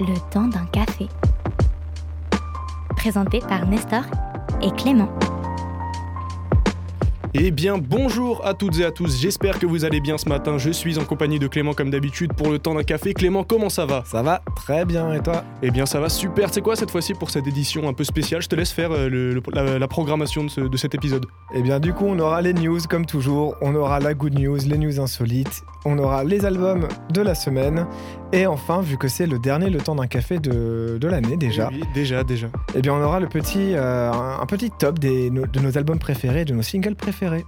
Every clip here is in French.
Le temps d'un café. Présenté par Nestor et Clément. Eh bien bonjour à toutes et à tous, j'espère que vous allez bien ce matin. Je suis en compagnie de Clément comme d'habitude pour le temps d'un café. Clément, comment ça va? Ça va très bien et toi? Eh bien ça va super, c'est quoi cette fois-ci pour cette édition un peu spéciale? Je te laisse faire euh, le- le- la, la programmation de, ce- de cet épisode. Eh bien du coup on aura les news comme toujours, on aura la good news, les news insolites, on aura les albums de la semaine et enfin vu que c'est le dernier Le temps d'un café de, de l'année déjà, Oui, déjà, déjà. eh bien on aura le petit, euh, un un petit top des, no- de nos albums préférés, de nos singles préférés.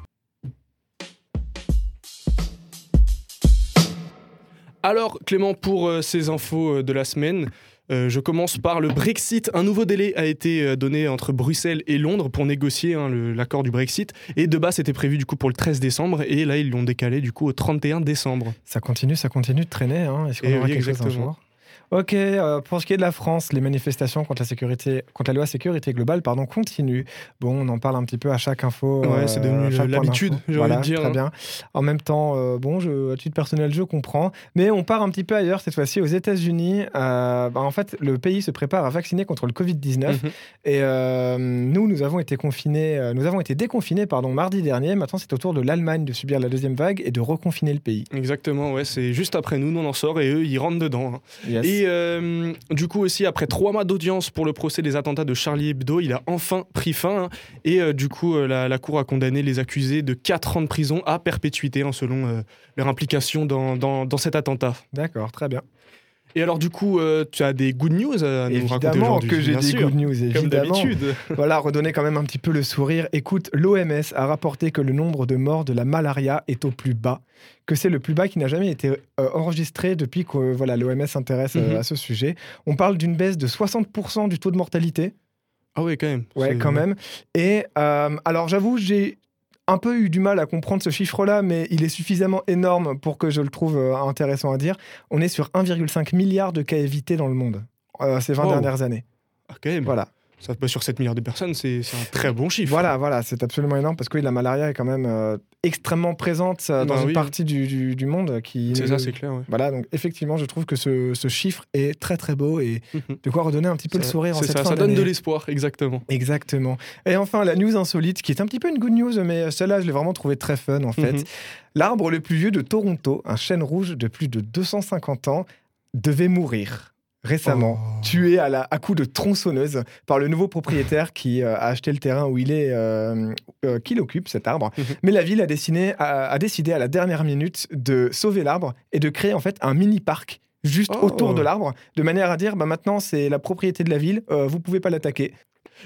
Alors Clément, pour euh, ces infos euh, de la semaine, euh, je commence par le Brexit. Un nouveau délai a été euh, donné entre Bruxelles et Londres pour négocier hein, l'accord du Brexit. Et de base, c'était prévu du coup pour le 13 décembre. Et là, ils l'ont décalé du coup au 31 décembre. Ça continue, ça continue de traîner, hein. est-ce qu'on Eh aura oui, quelque chose un exactement. jour? Ok, euh, pour ce qui est de la France, les manifestations contre la, sécurité, contre la loi sécurité globale pardon, continuent. Bon, on en parle un petit peu à chaque info. Ouais, euh, c'est devenu point l'habitude, j'ai Voilà, envie de dire, Très bien. En même temps, euh, bon, je, à titre personnel, je comprends. Mais on part un petit peu ailleurs cette fois-ci, aux États-Unis. Euh, bah, en fait, le pays se prépare à vacciner contre le Covid-19. Mhm. Et euh, nous, nous avons été confinés, euh, nous avons été déconfinés pardon, mardi dernier. Maintenant, c'est au tour de l'Allemagne de subir la deuxième vague et de reconfiner le pays. Exactement, ouais, c'est juste après nous, nous on en sort et eux, ils rentrent dedans. hein. Yes. Et euh, du coup aussi, après trois mois d'audience pour le procès des attentats de Charlie Hebdo, il a enfin pris fin. hein. et euh, du coup, euh, la, Cour a condamné les accusés de 4 ans de prison à perpétuité, hein, selon leur implication dans, dans cet attentat. D'accord, très bien. Et alors du coup, euh, tu as des good news à nous raconter Évidemment aujourd'hui que j'ai des sûr, good news, Comme évidemment. d'habitude. Voilà, redonner quand même un petit peu le sourire. Écoute, l'OMS a rapporté que le nombre de morts de la malaria est au plus bas, que c'est le plus bas qui n'a jamais été euh, enregistré depuis que euh, voilà, l'OMS s'intéresse Mhm. à ce sujet. On parle d'une baisse de 60% du taux de mortalité. Ah ouais, quand même. Ouais, quand même. Et alors, j'avoue, j'ai un peu eu du mal à comprendre ce chiffre-là, mais il est suffisamment énorme pour que je le trouve euh, intéressant à dire. On est sur 1,5 milliard de cas évités dans le monde euh, ces 20 Wow. dernières années. Même. Voilà. Ça passe sur 7 milliards de personnes, c'est un très bon chiffre. Voilà, voilà, c'est absolument énorme parce que oui, la malaria est quand même euh, extrêmement présente euh, dans Bah une oui. partie du, du- du monde qui. C'est ça, c'est clair. ouais. Voilà, donc effectivement, je trouve que ce, ce chiffre est très très beau et Mhm. de quoi redonner un petit peu le sourire en cette ça, fin ça donne de l'espoir, exactement. Exactement. Et enfin, la news insolite, qui est un petit peu une good news, mais celle-là, je l'ai vraiment trouvé très fun en fait. Mhm. L'arbre le plus vieux de Toronto, un chêne rouge de plus de 250 ans, devait mourir récemment, Oh. tué à, la, à coups de tronçonneuse par le nouveau propriétaire qui euh, a acheté le terrain où il est, euh, euh, qu'il occupe cet arbre. Mhm. Mais la ville a, dessiné, a, a décidé à la dernière minute de sauver l'arbre et de créer en fait un mini parc juste Oh. autour de l'arbre, de manière à dire bah maintenant c'est la propriété de la ville, euh, vous pouvez pas l'attaquer.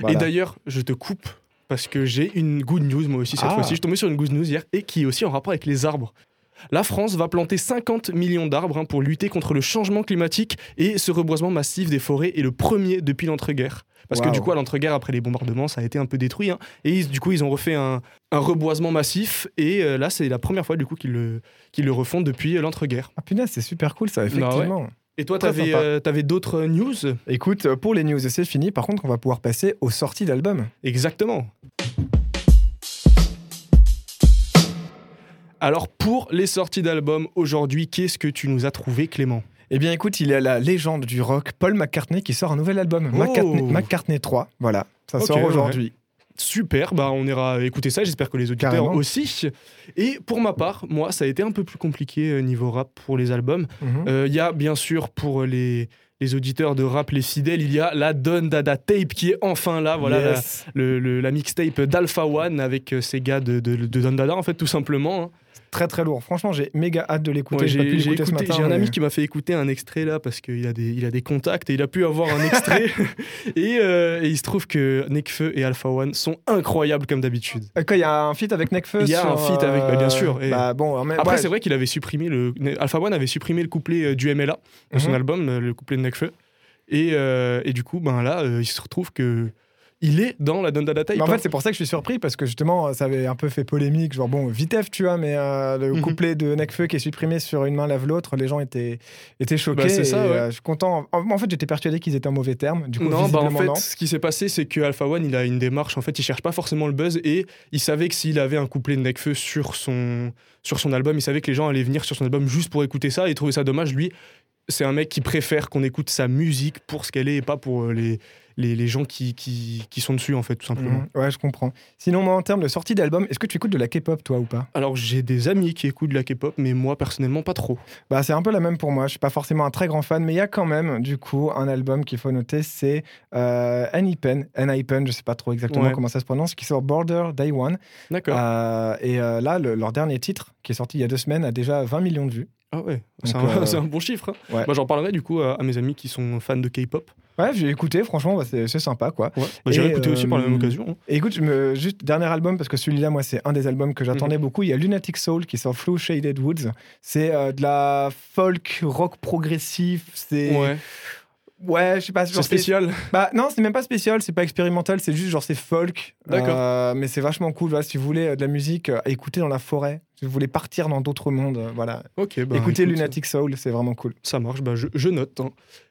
Voilà. Et d'ailleurs, je te coupe parce que j'ai une good news moi aussi cette Ah. fois-ci. Je suis tombé sur une good news hier et qui est aussi en rapport avec les arbres. La France va planter 50 millions d'arbres hein, pour lutter contre le changement climatique et ce reboisement massif des forêts est le premier depuis l'entre-guerre. Parce que du coup, à l'entre-guerre, après les bombardements, ça a été un peu détruit. hein. et ils- du coup, ils ont refait un, un reboisement massif. Et euh, là, c'est la première fois du coup qu'ils le, refont depuis euh, l'entre-guerre. Ah punaise, c'est super cool ça, effectivement. Et toi, t'avais euh, t'avais d'autres news? Écoute, pour les news, c'est fini. Par contre, on va pouvoir passer aux sorties d'albums. Exactement. Alors pour les sorties d'albums aujourd'hui, qu'est-ce que tu nous as trouvé Clément? Eh bien, écoute, il y a la légende du rock, Paul McCartney, qui sort un nouvel album, Oh. McCartney, McCartney 3. Voilà, ça sort ouais. aujourd'hui. Super, bah on ira écouter ça, j'espère que les auditeurs Carrément. aussi. Et pour ma part, moi ça a été un peu plus compliqué euh, niveau rap pour les albums. Mhm. Euh, Il y a bien sûr pour les, les auditeurs de rap, les fidèles, il y a la Don Dada Tape qui est enfin là, voilà la- le, le- la mixtape d'Alpha One avec euh, ces gars de, de, de Don Dada en fait tout simplement. hein. Très très lourd. Franchement, j'ai méga hâte de l'écouter. Ouais, j'ai écouté- un ami qui m'a fait écouter un extrait là parce qu'il a des, il a des contacts et il a pu avoir un extrait. et, euh, et il se trouve que Nekfeu et Alpha One sont incroyables comme d'habitude. Euh, Quoi, il y a un feat avec Nekfeu Il y a sur, un feat avec- bah, bien sûr, et- Bah bon, mais- Après, ouais, c'est vrai qu'il avait supprimé le. Alpha One avait supprimé le couplet euh, du MLA dans son Mhm. album, euh, le couplet de Nekfeu. Et, euh, et du coup, ben là, euh, il se retrouve que il est dans la Dundada Tape. Mais en fait, c'est pour ça que je suis surpris parce que justement, ça avait un peu fait polémique. Genre, bon, vitef, tu vois, mais euh, le Mhm. couplet de Necfeu qui est supprimé sur une main lave l'autre, les gens étaient, étaient choqués. Bah, et, ça, ouais. euh, je suis content. En, en fait, j'étais persuadé qu'ils étaient en mauvais termes. Du coup, non, bah en fait, non. ce qui s'est passé, c'est que Alpha One, il a une démarche. En fait, il cherche pas forcément le buzz et il savait que s'il avait un couplet de Nekfeu sur son sur son album, il savait que les gens allaient venir sur son album juste pour écouter ça. Et il trouvait ça dommage. Lui, c'est un mec qui préfère qu'on écoute sa musique pour ce qu'elle est et pas pour euh, les, les, les gens qui, qui, qui sont dessus, en fait, tout simplement. Mhm. Ouais, je comprends. Sinon, moi, en termes de sortie d'album, est-ce que tu écoutes de la K-pop, toi, ou pas? Alors, j'ai des amis qui écoutent de la K-pop, mais moi, personnellement, pas trop. Bah, c'est un peu la même pour moi. Je suis pas forcément un très grand fan, mais il y a quand même, du coup, un album qu'il faut noter, c'est euh, Pen, Pen, je sais pas trop exactement Ouais. comment ça se prononce, qui sort Border Day One. D'accord. Euh, et euh, là, le- leur dernier titre, qui est sorti il y a deux semaines, a déjà 20 millions de vues. Ah ouais, c'est Donc, un, euh, c'est un bon chiffre. hein. Ouais. Bah, J'en parlerai du coup à, à mes amis qui sont fans de K-pop. Ouais, j'ai écouté, franchement, bah, c'est sympa, quoi. Ouais. Bah, écouter aussi par la même euh, occasion. hein. Et écoute, je me... juste dernier album, parce que celui-là, moi, c'est un des albums que Mhm. j'attendais beaucoup. Il y a Lunatic Soul qui sort Flow Shaded Woods. C'est euh, de la folk rock progressif. C'est. Ouais, Ouais, je sais pas. c'est spécial. Bah non, c'est même pas spécial, c'est pas expérimental, c'est juste genre c'est folk. D'accord. Euh, mais c'est vachement cool. Voilà, si vous voulez euh, de la musique euh, à écouter dans la forêt, si vous voulez partir dans d'autres mondes, euh, voilà. Ok, bah, Écoutez écoute, Lunatic Soul, c'est vraiment cool. Ça marche, bah, je, je note. hein.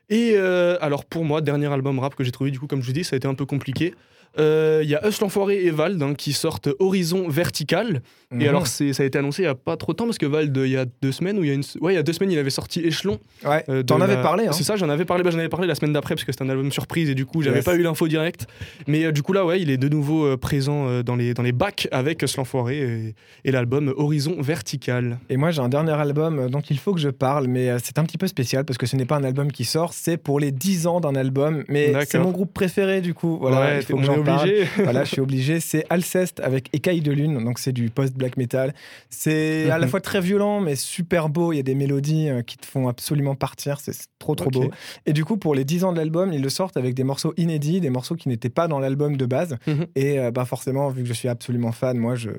Et alors pour moi, dernier album rap que j'ai trouvé, du coup, comme je vous dis, ça a été un peu compliqué. Euh, Il y a Us l'Enfoiré et Vald hein, qui sortent Horizon Vertical. Et Mhm. alors, ça a été annoncé il n'y a pas trop de temps parce que Vald, il y a deux semaines, ou il y a une... ouais, il y a deux semaines, il avait sorti Échelon. ouais, euh, t'en avais parlé. Hein. C'est ça, j'en avais parlé. Bah, j'en avais parlé la semaine d'après parce que c'était un album surprise et du coup, j'avais Yes. pas eu l'info directe. Mais euh, du coup, là, ouais, il est de nouveau euh, présent euh, dans, les, dans les bacs avec Us l'Enfoiré et, et l'album Horizon Vertical. Et moi, j'ai un dernier album euh, dont il faut que je parle, mais euh, c'est un petit peu spécial parce que ce n'est pas un album qui sort, c'est pour les 10 ans d'un album. Mais c'est mon groupe préféré, du coup. Voilà, ouais, il faut que. Obligé. voilà, je suis obligé. C'est Alceste avec Écaille de Lune, donc c'est du post-black metal. C'est à la Mhm. fois très violent, mais super beau. Il y a des mélodies euh, qui te font absolument partir. C'est trop, trop beau. Et du coup, pour les 10 ans de l'album, ils le sortent avec des morceaux inédits, des morceaux qui n'étaient pas dans l'album de base. Mhm. Et euh, bah, forcément, vu que je suis absolument fan, moi, je.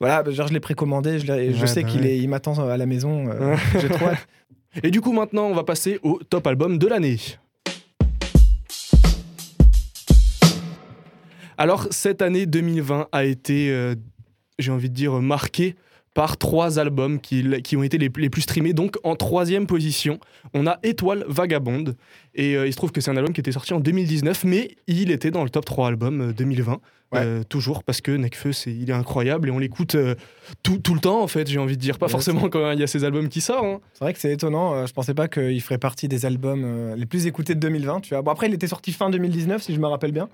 Voilà, bah, genre, je l'ai précommandé, je, sais bah qu'il ouais. il m'attend à la maison. euh, J'ai trop hâte. Et du coup, maintenant, on va passer au top album de l'année. Alors, cette année 2020 a été, euh, j'ai envie de dire, marquée par trois albums qui, qui ont été les, les plus streamés. Donc, en troisième position, on a Étoile Vagabonde. Et euh, il se trouve que c'est un album qui était sorti en 2019, mais il était dans le top 3 album euh, 2020. Ouais. Euh, toujours parce que Nekfeu, c'est, il est incroyable et on l'écoute euh, tout, tout le temps, en fait, j'ai envie de dire. Pas Ouais, forcément quand il y a ces albums qui sortent. hein. C'est vrai que c'est étonnant. euh, je pensais pas qu'il ferait partie des albums euh, les plus écoutés de 2020. Tu vois. Bon, après, il était sorti fin 2019, si je me rappelle bien.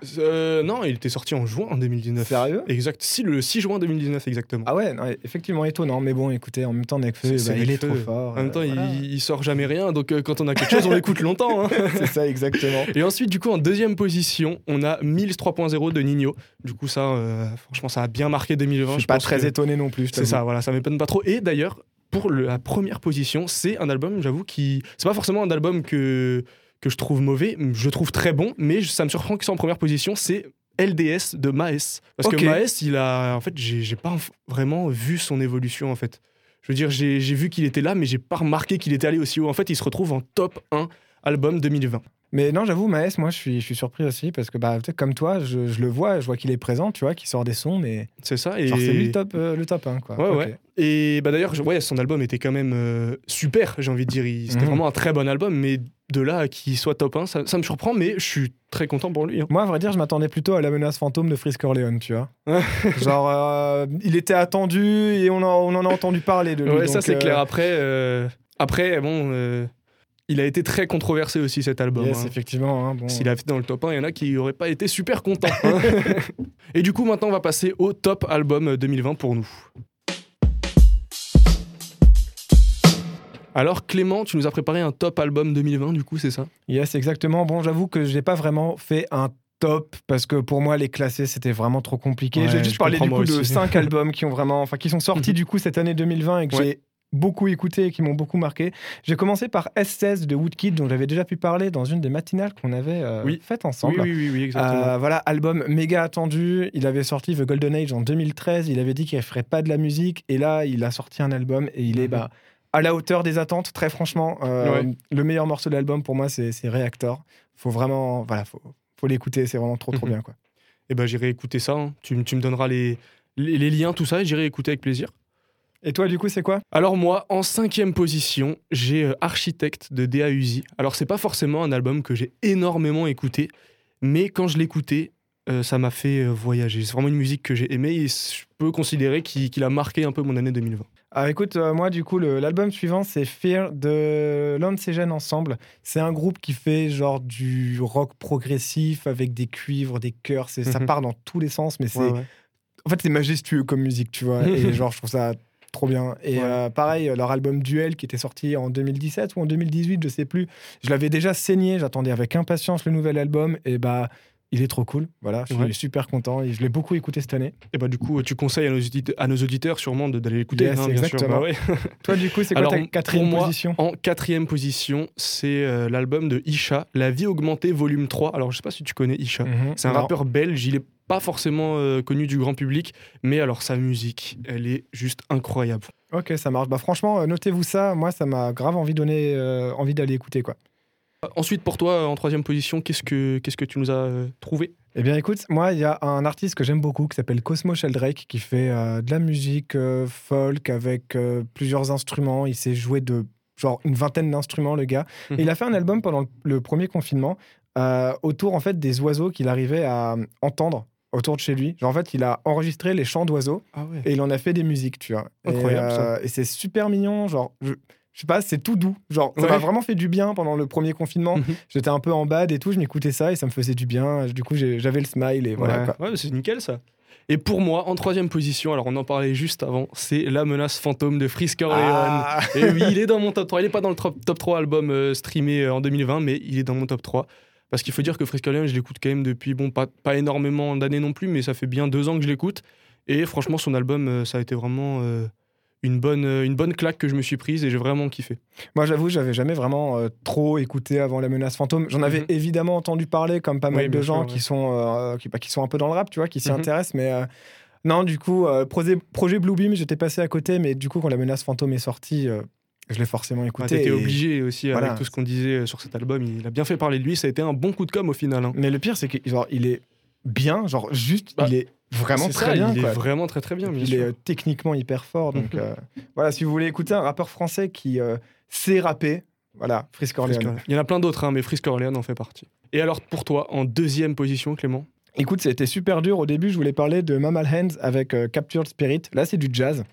Non, il était sorti en juin en 2019. Sérieux? Exact, si, le 6 juin 2019 exactement. Ah ouais, non, effectivement étonnant. Mais bon, écoutez, en même temps, c'est bah, il est trop fort. en même temps, il, il sort jamais rien, donc quand on a quelque chose, on l'écoute longtemps. hein. c'est ça, exactement. Et ensuite, du coup, en deuxième position, on a Mills 3.0 de Nino. Du coup, ça, euh, franchement, ça a bien marqué 2020. Je suis pas très que étonné non plus. C'est ça, voilà, ça m'étonne pas trop. Et d'ailleurs, pour le- la première position, c'est un album, j'avoue, qui. C'est pas forcément un album que, que je trouve mauvais, je trouve très bon, mais ça me surprend qu'il soit en première position. C'est LDS de Maes. Parce que Maes, il a. En fait, j'ai pas vraiment vu son évolution, en fait. Je veux dire, j'ai j'ai vu qu'il était là, mais j'ai pas remarqué qu'il était allé aussi haut. En fait, il se retrouve en top 1 album 2020. Mais non, j'avoue, Maes, moi, je suis, je suis surpris aussi parce que, bah, comme toi, je, je le vois, je vois qu'il est présent, tu vois, qu'il sort des sons, mais C'est ça. Et... c'est lui le top, euh, le top 1, quoi. Ouais, ouais. Et bah d'ailleurs, ouais, son album était quand même euh, super, j'ai envie de dire. Il- C'était Mhm. vraiment un très bon album, mais de là à qu'il soit top 1, ça, ça me surprend, mais je suis très content pour lui. hein. Moi, à vrai dire, je m'attendais plutôt à la menace fantôme de Frisk Orleans, tu vois. Genre, euh, il était attendu et on en, on en a entendu parler de lui. Ouais, ça c'est clair. Après, après bon, euh, il a été très controversé aussi cet album. Yes, hein. effectivement. hein, bon. S'il avait été dans le top 1, il y en a qui n'auraient pas été super contents. hein. Et du coup, maintenant, on va passer au top album 2020 pour nous. Alors, Clément, tu nous as préparé un top album 2020, du coup, c'est ça? Yes, exactement. Bon, j'avoue que je n'ai pas vraiment fait un top parce que pour moi les classer c'était vraiment trop compliqué. Ouais, j'ai juste parlé du coup de aussi. cinq albums qui ont vraiment enfin qui sont sortis du coup cette année 2020 et que Ouais. j'ai beaucoup écouté et qui m'ont beaucoup marqué. J'ai commencé par S16 de Woodkid dont j'avais déjà pu parler dans une des matinales qu'on avait euh, Oui. faites ensemble. Oui, oui, oui, oui, exactement. Euh, voilà, album méga attendu. Il avait sorti The Golden Age en 2013. Il avait dit qu'il ne ferait pas de la musique. Et là, il a sorti un album et il est Mhm. bah, à la hauteur des attentes, très franchement. Euh, Ouais. Le meilleur morceau de l'album pour moi, c'est Reactor. Faut vraiment, voilà, faut, faut l'écouter. C'est vraiment trop, trop Mhm. bien. Quoi. Eh ben, j'irai écouter ça. hein. Tu, me donneras les, les, les liens, tout ça, et j'irai écouter avec plaisir. Et toi, du coup, c'est quoi? Alors moi, en cinquième position, j'ai euh, Architecte de D.A. Uzi. Alors c'est pas forcément un album que j'ai énormément écouté, mais quand je l'écoutais, euh, ça m'a fait euh, voyager. C'est vraiment une musique que j'ai aimée et je peux considérer qu'il a marqué un peu mon année 2020. Ah, écoute, euh, moi, du coup, l'album suivant, c'est Fear de Lancegen Ensemble. C'est un groupe qui fait genre du rock progressif avec des cuivres, des chœurs. C'est- Ça Mhm. part dans tous les sens, mais c'est. Ouais, ouais. En fait, c'est majestueux comme musique, tu vois. et genre, je trouve ça trop bien. Et Ouais. euh, pareil, leur album Duel, qui était sorti en 2017 ou en 2018, je sais plus. Je l'avais déjà saigné. J'attendais avec impatience le nouvel album. Et bah. Il est trop cool, voilà, je suis Ouais. super content et je l'ai beaucoup écouté cette année. Et bah du coup, tu conseilles à nos, audite- à nos auditeurs sûrement d'aller l'écouter. Yes, hein, bien sûr. exactement. Bah ouais. Toi, du coup, c'est quoi Alors, ta pour quatrième moi, position? En quatrième position, c'est euh, l'album de Isha, La vie augmentée, volume 3. Alors je sais pas si tu connais Isha. Mhm. C'est un rappeur belge, il est pas forcément euh, connu du grand public, mais alors sa musique, elle est juste incroyable. Ok, ça marche. Bah, franchement, euh, notez-vous ça. Moi, ça m'a grave envie, donné, euh, envie d'aller écouter. quoi. Ensuite, pour toi, en troisième position, qu'est-ce que, qu'est-ce que tu nous as euh, trouvé? Eh bien, écoute, moi, il y a un artiste que j'aime beaucoup qui s'appelle Cosmo Sheldrake qui fait de la musique folk avec plusieurs instruments. Il s'est joué de genre une vingtaine d'instruments, le gars. Mhm. Et il a fait un album pendant le- premier confinement autour en fait des oiseaux qu'il arrivait à entendre autour de chez lui. Genre, en fait, il a enregistré les chants d'oiseaux Ah ouais. et il en a fait des musiques, tu vois. Et, Incroyable, ça. euh, Et c'est super mignon, genre, je, je sais pas, c'est tout doux. Genre, ça Ouais. m'a vraiment fait du bien pendant le premier confinement. Mhm. J'étais un peu en bad et tout, je m'écoutais ça et ça me faisait du bien. Du coup, j'avais le smile et voilà. ouais, quoi. Ouais, mais c'est nickel ça. Et pour moi, en troisième position, alors on en parlait juste avant, c'est La menace fantôme de Frisk Orleans. Ah. Et oui, il est dans mon top 3. Il n'est pas dans le top, top 3 album euh, streamé euh, en 2020, mais il est dans mon top 3. Parce qu'il faut dire que Orleans, je l'écoute quand même depuis, bon, pas, pas énormément d'années non plus, mais ça fait bien deux ans que je l'écoute. Et franchement, son album, euh, ça a été vraiment euh, une, bonne, euh, une bonne claque que je me suis prise et j'ai vraiment kiffé. Moi, j'avoue, j'avais jamais vraiment euh, trop écouté avant la menace fantôme. J'en avais Mhm. évidemment entendu parler, comme pas mal Oui, de gens sûr, qui sont euh, qui, bah, qui sont un peu dans le rap, tu vois, qui s'y Mhm. intéressent, mais. non, du coup, projet, projet Bluebeam, j'étais passé à côté, mais du coup, quand la menace fantôme est sortie, je l'ai forcément Ah, écouté. T'étais et- obligé aussi voilà. avec tout ce qu'on disait euh, sur cet album. Il a bien fait parler de lui. Ça a été un bon coup de com' au final. hein. Mais le pire, c'est qu'il il est bien, genre juste, Bah, il est vraiment très ça, bien. Il quoi. est vraiment très très bien, bien il sûr. est euh, techniquement hyper fort. Donc Mhm. euh, voilà, si vous voulez écouter un rappeur français qui euh, sait rapper, voilà, Frisk Orleans. Il y en a plein d'autres, hein, mais Frisk Orleans en fait partie. Et alors pour toi, en deuxième position, Clément? Écoute, c'était super dur. Au début, je voulais parler de Mammal Hands avec Captured Spirit. Là, c'est du jazz.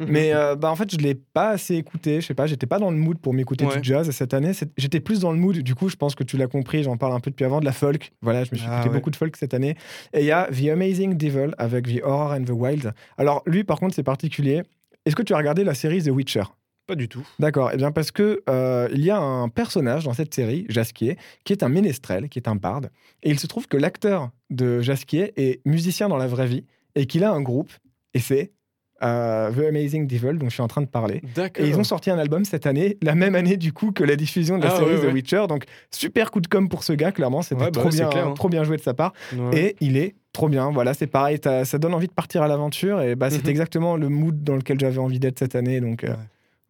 Mhm. Mais euh, bah, en fait, je l'ai pas assez écouté. Je sais pas, j'étais pas dans le mood pour m'écouter Ouais. du jazz cette année. J'étais plus dans le mood. Du coup, je pense que tu l'as compris. J'en parle un peu depuis avant de la folk. Voilà, je me suis Ah, écouté ouais. beaucoup de folk cette année. Et il y a The Amazing Devil avec The Horror and the Wild. Alors lui, par contre, c'est particulier. Est-ce que tu as regardé la série The Witcher? Pas du tout. D'accord. Eh bien, parce que euh, il y a un personnage dans cette série, Jasquier, qui est un ménestrel, qui est un barde. Et il se trouve que l'acteur de Jasquier est musicien dans la vraie vie et qu'il a un groupe. Et c'est euh, The Amazing Devil, dont je suis en train de parler. Et ils ont sorti un album cette année, la même année du coup que la diffusion de la Ah, série ouais, The. Witcher. Donc super coup de com pour ce gars, clairement, c'était Ouais, bah trop bien, clair, hein. trop bien joué de sa part. Et il est trop bien. Voilà, c'est pareil, ça donne envie de partir à l'aventure. Et bah, c'est Mhm. exactement le mood dans lequel j'avais envie d'être cette année. Donc euh,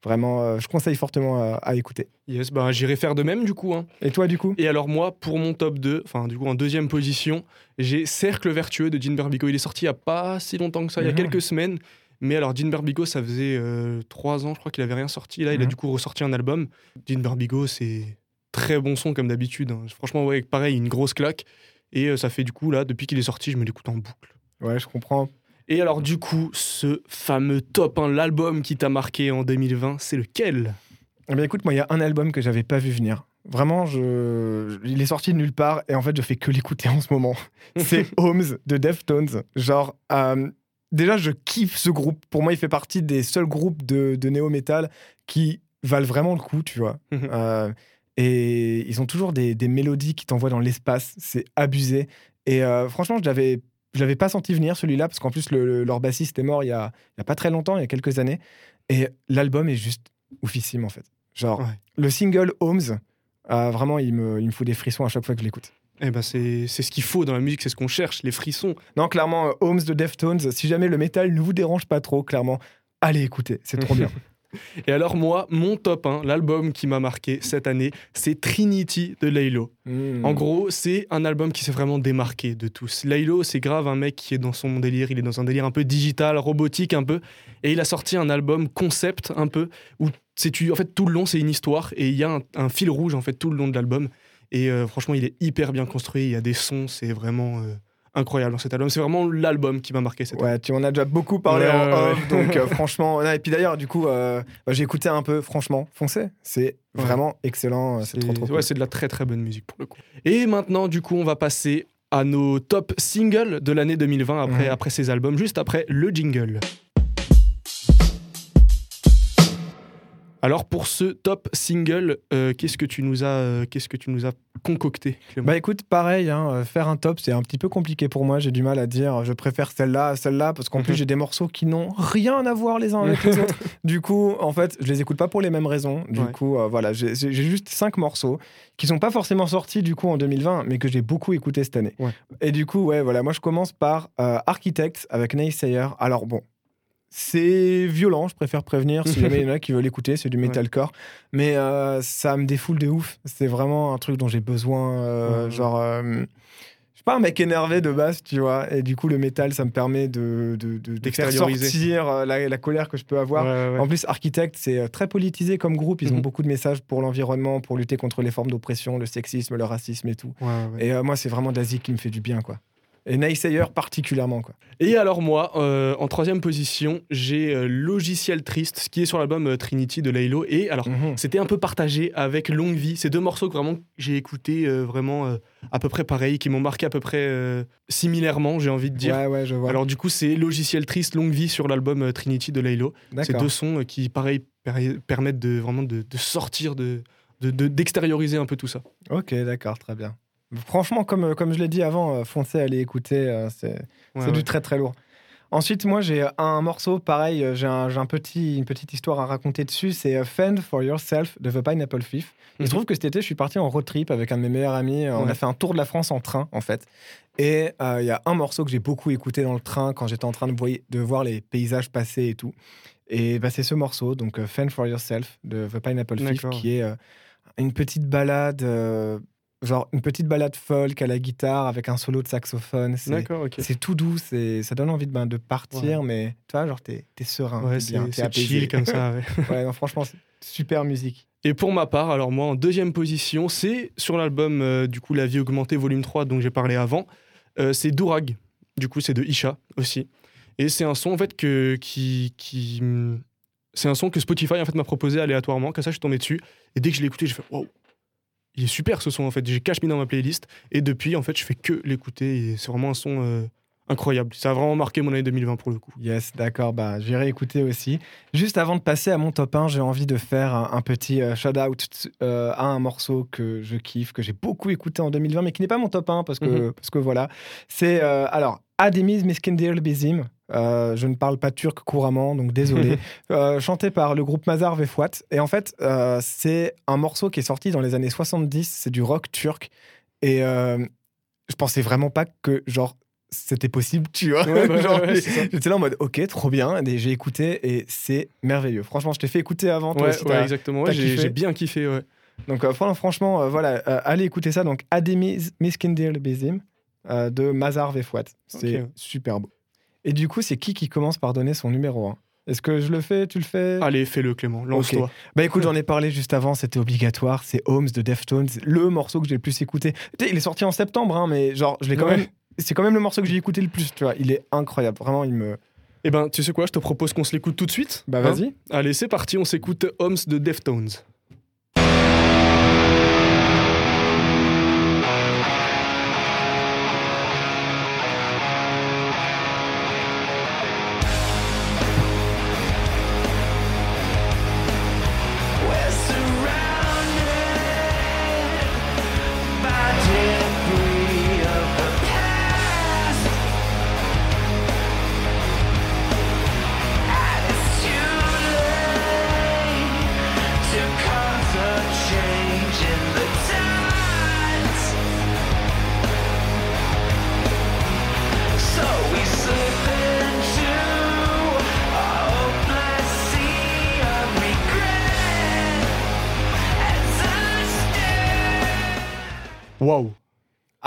vraiment, euh, je conseille fortement à- à écouter. Yes, bah, j'irai faire de même du coup. hein. Et toi, du coup? Et alors moi, pour mon top 2, enfin du coup en deuxième position, j'ai Cercle vertueux de Jean Berbico. Il est sorti il y a pas si longtemps que ça, il y a Mhm. quelques semaines. Mais alors Jean Berbico, ça faisait euh, trois ans, je crois qu'il avait rien sorti. Là, il a Mhm. du coup ressorti un album. Jean Berbico, c'est très bon son comme d'habitude. hein. Franchement, ouais, pareil, une grosse claque. Et euh, ça fait du coup là, depuis qu'il est sorti, je me l'écoute en boucle. Ouais, je comprends. Et alors du coup, ce fameux top 1, l'album qui t'a marqué en 2020, c'est lequel? Eh bien, écoute, moi, il y a un album que j'avais pas vu venir. Vraiment, je... il est sorti de nulle part et en fait, je fais que l'écouter en ce moment. C'est Homes de Deftones. Genre, euh, déjà, je kiffe ce groupe. Pour moi, il fait partie des seuls groupes de, de néo-metal qui valent vraiment le coup, tu vois. Mhm. Euh, et ils ont toujours des, des mélodies qui t'envoient dans l'espace. C'est abusé. Et euh, franchement, je l'avais, je l'avais pas senti venir celui-là parce qu'en plus, le- le- leur bassiste est mort il y, a, il y a pas très longtemps, il y a quelques années. Et l'album est juste oufissime en fait. Genre, Ouais. le single Homes, euh, vraiment, il me, il me fout des frissons à chaque fois que je l'écoute. Eh ben c'est ce qu'il faut dans la musique, c'est ce qu'on cherche, les frissons. Non, clairement, euh, Homes de Deftones, si jamais le métal ne vous dérange pas trop, clairement, allez écouter, c'est trop bien. Et alors moi, mon top 1, l'album qui m'a marqué cette année, c'est Trinity de Laylo. Mm. En gros, c'est un album qui s'est vraiment démarqué de tous. Laylo, c'est grave un mec qui est dans son délire, il est dans un délire un peu digital, robotique un peu, et il a sorti un album concept un peu où c'est en fait tout le long c'est une histoire et il y a un, un fil rouge en fait tout le long de l'album et euh, franchement il est hyper bien construit, il y a des sons, c'est vraiment euh, incroyable dans cet album. C'est vraiment l'album qui m'a marqué cette Ouais, tu en as déjà beaucoup parlé Ouais, en ouais, off, donc euh, franchement. non, et puis d'ailleurs, du coup, bah, j'ai écouté un peu, franchement, foncez. C'est vraiment excellent, c'est trop trop cool. Ouais, c'est de la très très bonne musique pour le coup. Et maintenant, du coup, on va passer à nos top singles de l'année 2020 après, Mhm. après ces albums, juste après le jingle. Alors pour ce top single, euh, qu'est-ce que tu nous as, euh, qu'est-ce que tu nous as concocté Clément? Bah écoute, pareil, hein, euh, faire un top, c'est un petit peu compliqué pour moi. J'ai du mal à dire je préfère celle-là à celle-là parce qu'en plus Mhm. j'ai des morceaux qui n'ont rien à voir les uns avec les autres. Du coup, en fait, je les écoute pas pour les mêmes raisons. Du Ouais. coup, euh, voilà, j'ai juste cinq morceaux qui sont pas forcément sortis du coup en 2020, mais que j'ai beaucoup écouté cette année. Ouais. Et du coup, ouais, voilà, moi je commence par Architects avec Naysayer. Alors bon. C'est violent, je préfère prévenir. Si jamais il y en a qui veulent écouter, c'est du Ouais. metalcore. Mais euh, ça me défoule de ouf. C'est vraiment un truc dont j'ai besoin. euh, Ouais. Genre, euh, je suis pas un mec énervé de base, tu vois. Et du coup, le métal, ça me permet de, de, de- de faire D'extérioriser. sortir la, la colère que je peux avoir. Ouais. En plus, Architect, c'est très politisé comme groupe. Ils ont Mhm. beaucoup de messages pour l'environnement, pour lutter contre les formes d'oppression, le sexisme, le racisme et tout. Et moi, c'est vraiment d'Asie qui me fait du bien, quoi. Et Naysayer particulièrement, quoi. Et alors moi, euh, en troisième position, j'ai euh, Logiciel Triste, qui est sur l'album euh, Trinity de Laylo. Et alors, Mhm. c'était un peu partagé avec Longue Vie. Ces deux morceaux que vraiment j'ai écoutés vraiment à peu près pareil, qui m'ont marqué à peu près similairement, j'ai envie de dire. Ouais, ouais, je vois. Alors du coup, c'est Logiciel Triste, Longue Vie sur l'album Trinity de Laylo. Ces deux sons qui, pareil, per- permettent de vraiment de, de sortir, de de- de- d'extérioriser un peu tout ça. Ok, d'accord, très bien. Franchement, comme, euh, comme je l'ai dit avant, euh, foncez, allez écouter, euh, c'est Ouais, du très très lourd. Ensuite, moi, j'ai un morceau, pareil, j'ai un, un petit, une petite histoire à raconter dessus. C'est Fend for Yourself de The Pineapple Thief. Il Mhm. se trouve que cet été, je suis parti en road trip avec un de mes meilleurs amis. On Ouais. a fait un tour de la France en train, en fait. Et euh, il y a un morceau que j'ai beaucoup écouté dans le train quand j'étais en train de, voyer- de voir les paysages passer et tout. Et bah, c'est ce morceau, donc Fend for Yourself de The Pineapple Thief, qui est euh, une petite balade. euh, Genre une petite balade folk à la guitare avec un solo de saxophone. C'est D'accord, ok. c'est tout doux, c'est ça donne envie de, ben, de partir, mais tu vois, genre t'es es serein, Ouais, t'es c'est chill comme ça. ouais. ouais, non, franchement, super musique. Et pour ma part, alors moi en deuxième position, c'est sur l'album euh, du coup La vie augmentée volume 3 dont j'ai parlé avant, euh, c'est Dourag. Du coup, c'est de Isha aussi. Et c'est un son en fait que qui qui hum, c'est un son que Spotify en fait m'a proposé aléatoirement, comme ça je suis tombé dessus et dès que je l'ai écouté, j'ai fait waouh. Il est super ce son en fait, j'ai cache mis dans ma playlist et depuis en fait, je fais que l'écouter et c'est vraiment un son euh, incroyable. Ça a vraiment marqué mon année 2020 pour le coup. Yes, d'accord, bah j'irai écouter aussi. Juste avant de passer à mon top 1, j'ai envie de faire un, un petit euh, shout-out euh, à un morceau que je kiffe, que j'ai beaucoup écouté en 2020, mais qui n'est pas mon top 1 parce que, Mhm. parce que voilà. C'est alors Ademiz Miskindir Bizim. Euh, je ne parle pas turc couramment, donc désolé. Euh, chanté par le groupe Mazar Vefouat. Et en fait, euh, c'est un morceau qui est sorti dans les années 70. C'est du rock turc. Et je pensais vraiment pas que, genre, c'était possible, tu vois. Ouais, bah, ouais. J'étais là en mode, ok, trop bien. Et j'ai écouté et c'est merveilleux. Franchement, je t'ai fait écouter avant. Toi aussi, exactement. J'ai bien kiffé. Ouais. Donc, fran- franchement, voilà, allez écouter ça. Donc, Ademiz Miskindir Bizim euh, de Mazar Vefouat. C'est super beau. Et du coup, c'est qui qui commence par donner son numéro 1 Est-ce que je le fais? Tu le fais? Allez, fais-le Clément, lance-toi. Bah écoute, j'en ai parlé juste avant, c'était obligatoire. C'est Holmes de Deftones, le morceau que j'ai le plus écouté. Il est sorti en septembre, hein, mais genre, je l'ai quand Ouais. même. C'est quand même le morceau que j'ai écouté le plus, tu vois. Il est incroyable, vraiment, il me. Eh ben, tu sais quoi, je te propose qu'on se l'écoute tout de suite. Bah Hein? Vas-y. Allez, c'est parti, on s'écoute Homes de Deftones.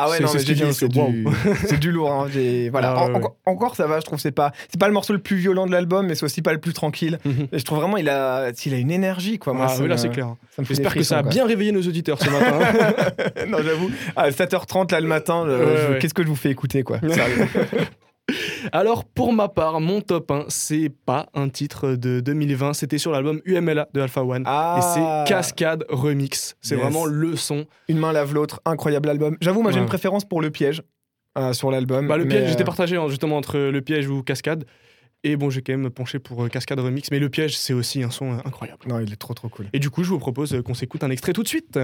Ah ouais, C'est- non, mais j'ai du, lourd. hein, Voilà. Ah En- ouais, encore, encore, ça va, je trouve. C'est pas, c'est pas le morceau le plus violent de l'album, mais c'est aussi pas le plus tranquille. Mhm. Et je trouve vraiment, il a, il a une énergie, quoi. Moi, Ah oui, là c'est clair. J'espère que ça a bien réveillé nos auditeurs ce matin. non, j'avoue. À 7h30 là le matin, Ouais, ouais. qu'est-ce que je vous fais écouter, quoi. Alors pour ma part, mon top 1, c'est pas un titre de 2020, c'était sur l'album UMLA de Alpha One. Ah. Et c'est Cascade Remix. C'est Yes. vraiment le son. Une main lave l'autre, incroyable album. J'avoue, moi j'ai Ouais. une préférence pour le piège euh, sur l'album. Bah, le piège, euh, j'étais partagé hein, justement entre le piège ou Cascade. Et bon, j'ai quand même penché pour euh, Cascade Remix, mais le piège, c'est aussi un son euh, incroyable. Non, il est trop trop cool. Et du coup, je vous propose qu'on s'écoute un extrait tout de suite.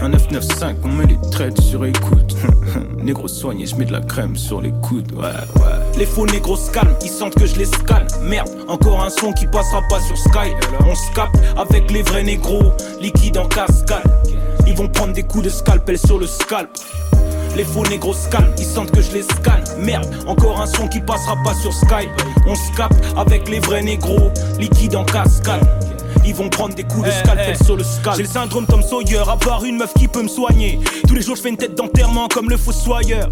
Un 995, on met les traites sur écoute. Négro soigné, je mets de la crème sur les coudes. Ouais, ouais. Les faux négros se ils sentent que je les scanne. Merde, encore un son qui passera pas sur Sky. On se avec les vrais négros, liquide en cascade. Ils vont prendre des coups de scalpel sur le scalp. Les faux négros se ils sentent que je les scanne. Merde, encore un son qui passera pas sur Skype. On se avec les vrais négros, liquide en cascade. Ils vont prendre des coups de scalpel sur le scalp. J'ai le syndrome Tom Sawyer, à part une meuf qui peut me soigner. Tous les jours, je fais une tête d'enterrement comme le fossoyeur.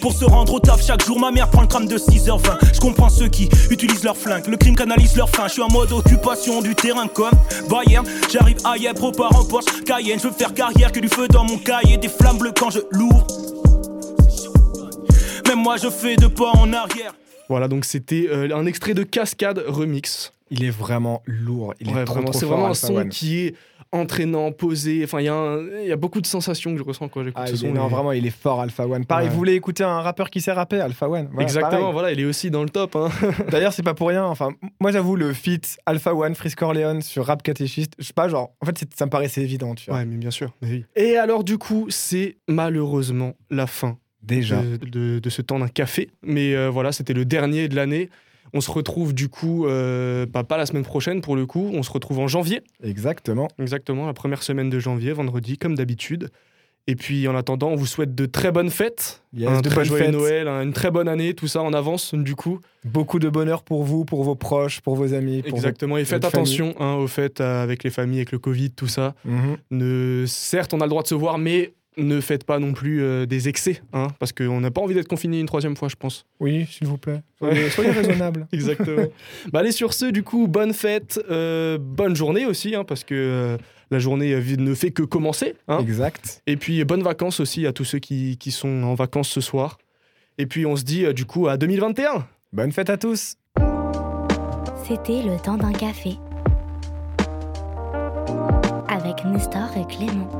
Pour se rendre au taf chaque jour, ma mère prend le tram de 6h20. Je comprends ceux qui utilisent leur flingue, le crime canalise leur faim. Je suis en mode occupation du terrain comme Bayern. J'arrive à Yep, repars en Porsche Cayenne. Je veux faire carrière que du feu dans mon cahier, des flammes bleues quand je l'ouvre. Même moi, je fais deux pas en arrière. Voilà, donc c'était euh, un extrait de Cascade Remix. Il est vraiment lourd. Il Ouais, est trop, vraiment, trop c'est vraiment un Alpha son One. qui est entraînant, posé. Enfin, il y, a y beaucoup de sensations que je ressens quand j'écoute Ah, ce son. est- non, et- vraiment, il est fort, Alpha One. Pareil, Ouais. vous voulez écouter un rappeur qui sait rapper, Alpha One. Voilà, Exactement, pareil. voilà, il est aussi dans le top. hein. D'ailleurs, c'est pas pour rien. Enfin, moi, j'avoue, le feat Alpha One, Frisk Orleans sur Rap Catéchiste, je sais pas, genre, en fait, ça me paraissait évident, tu vois. Ouais, mais bien sûr. mais oui. Et alors, du coup, c'est malheureusement la fin Déjà. de, de- de ce temps d'un café. Mais euh, voilà, c'était le dernier de l'année. On se retrouve du coup, euh, pas, pas la semaine prochaine pour le coup, on se retrouve en janvier, Exactement. exactement, la première semaine de janvier, vendredi, comme d'habitude. Et puis en attendant, on vous souhaite de très bonnes fêtes, Yes, un de très joyeux fêtes. Noël, un- une très bonne année, tout ça en avance du coup. Beaucoup de bonheur pour vous, pour vos proches, pour vos amis. Pour Exactement, et faites attention hein, aux fêtes euh, avec les familles, avec le Covid, tout ça. Mhm. Ne... Certes, on a le droit de se voir, mais ne faites pas non plus euh, des excès, hein, parce qu'on n'a pas envie d'être confiné une troisième fois, je pense. Oui, s'il vous plaît. Soyez, soyez raisonnable. Exactement. bah, allez, sur ce, du coup, bonne fête, euh, bonne journée aussi, hein, parce que euh, la journée ne fait que commencer. hein. Exact. Et puis, bonnes vacances aussi à tous ceux qui, qui sont en vacances ce soir. Et puis, on se dit, euh, du coup, à 2021. Bonne fête à tous. C'était le temps d'un café. Avec Nestor et Clément.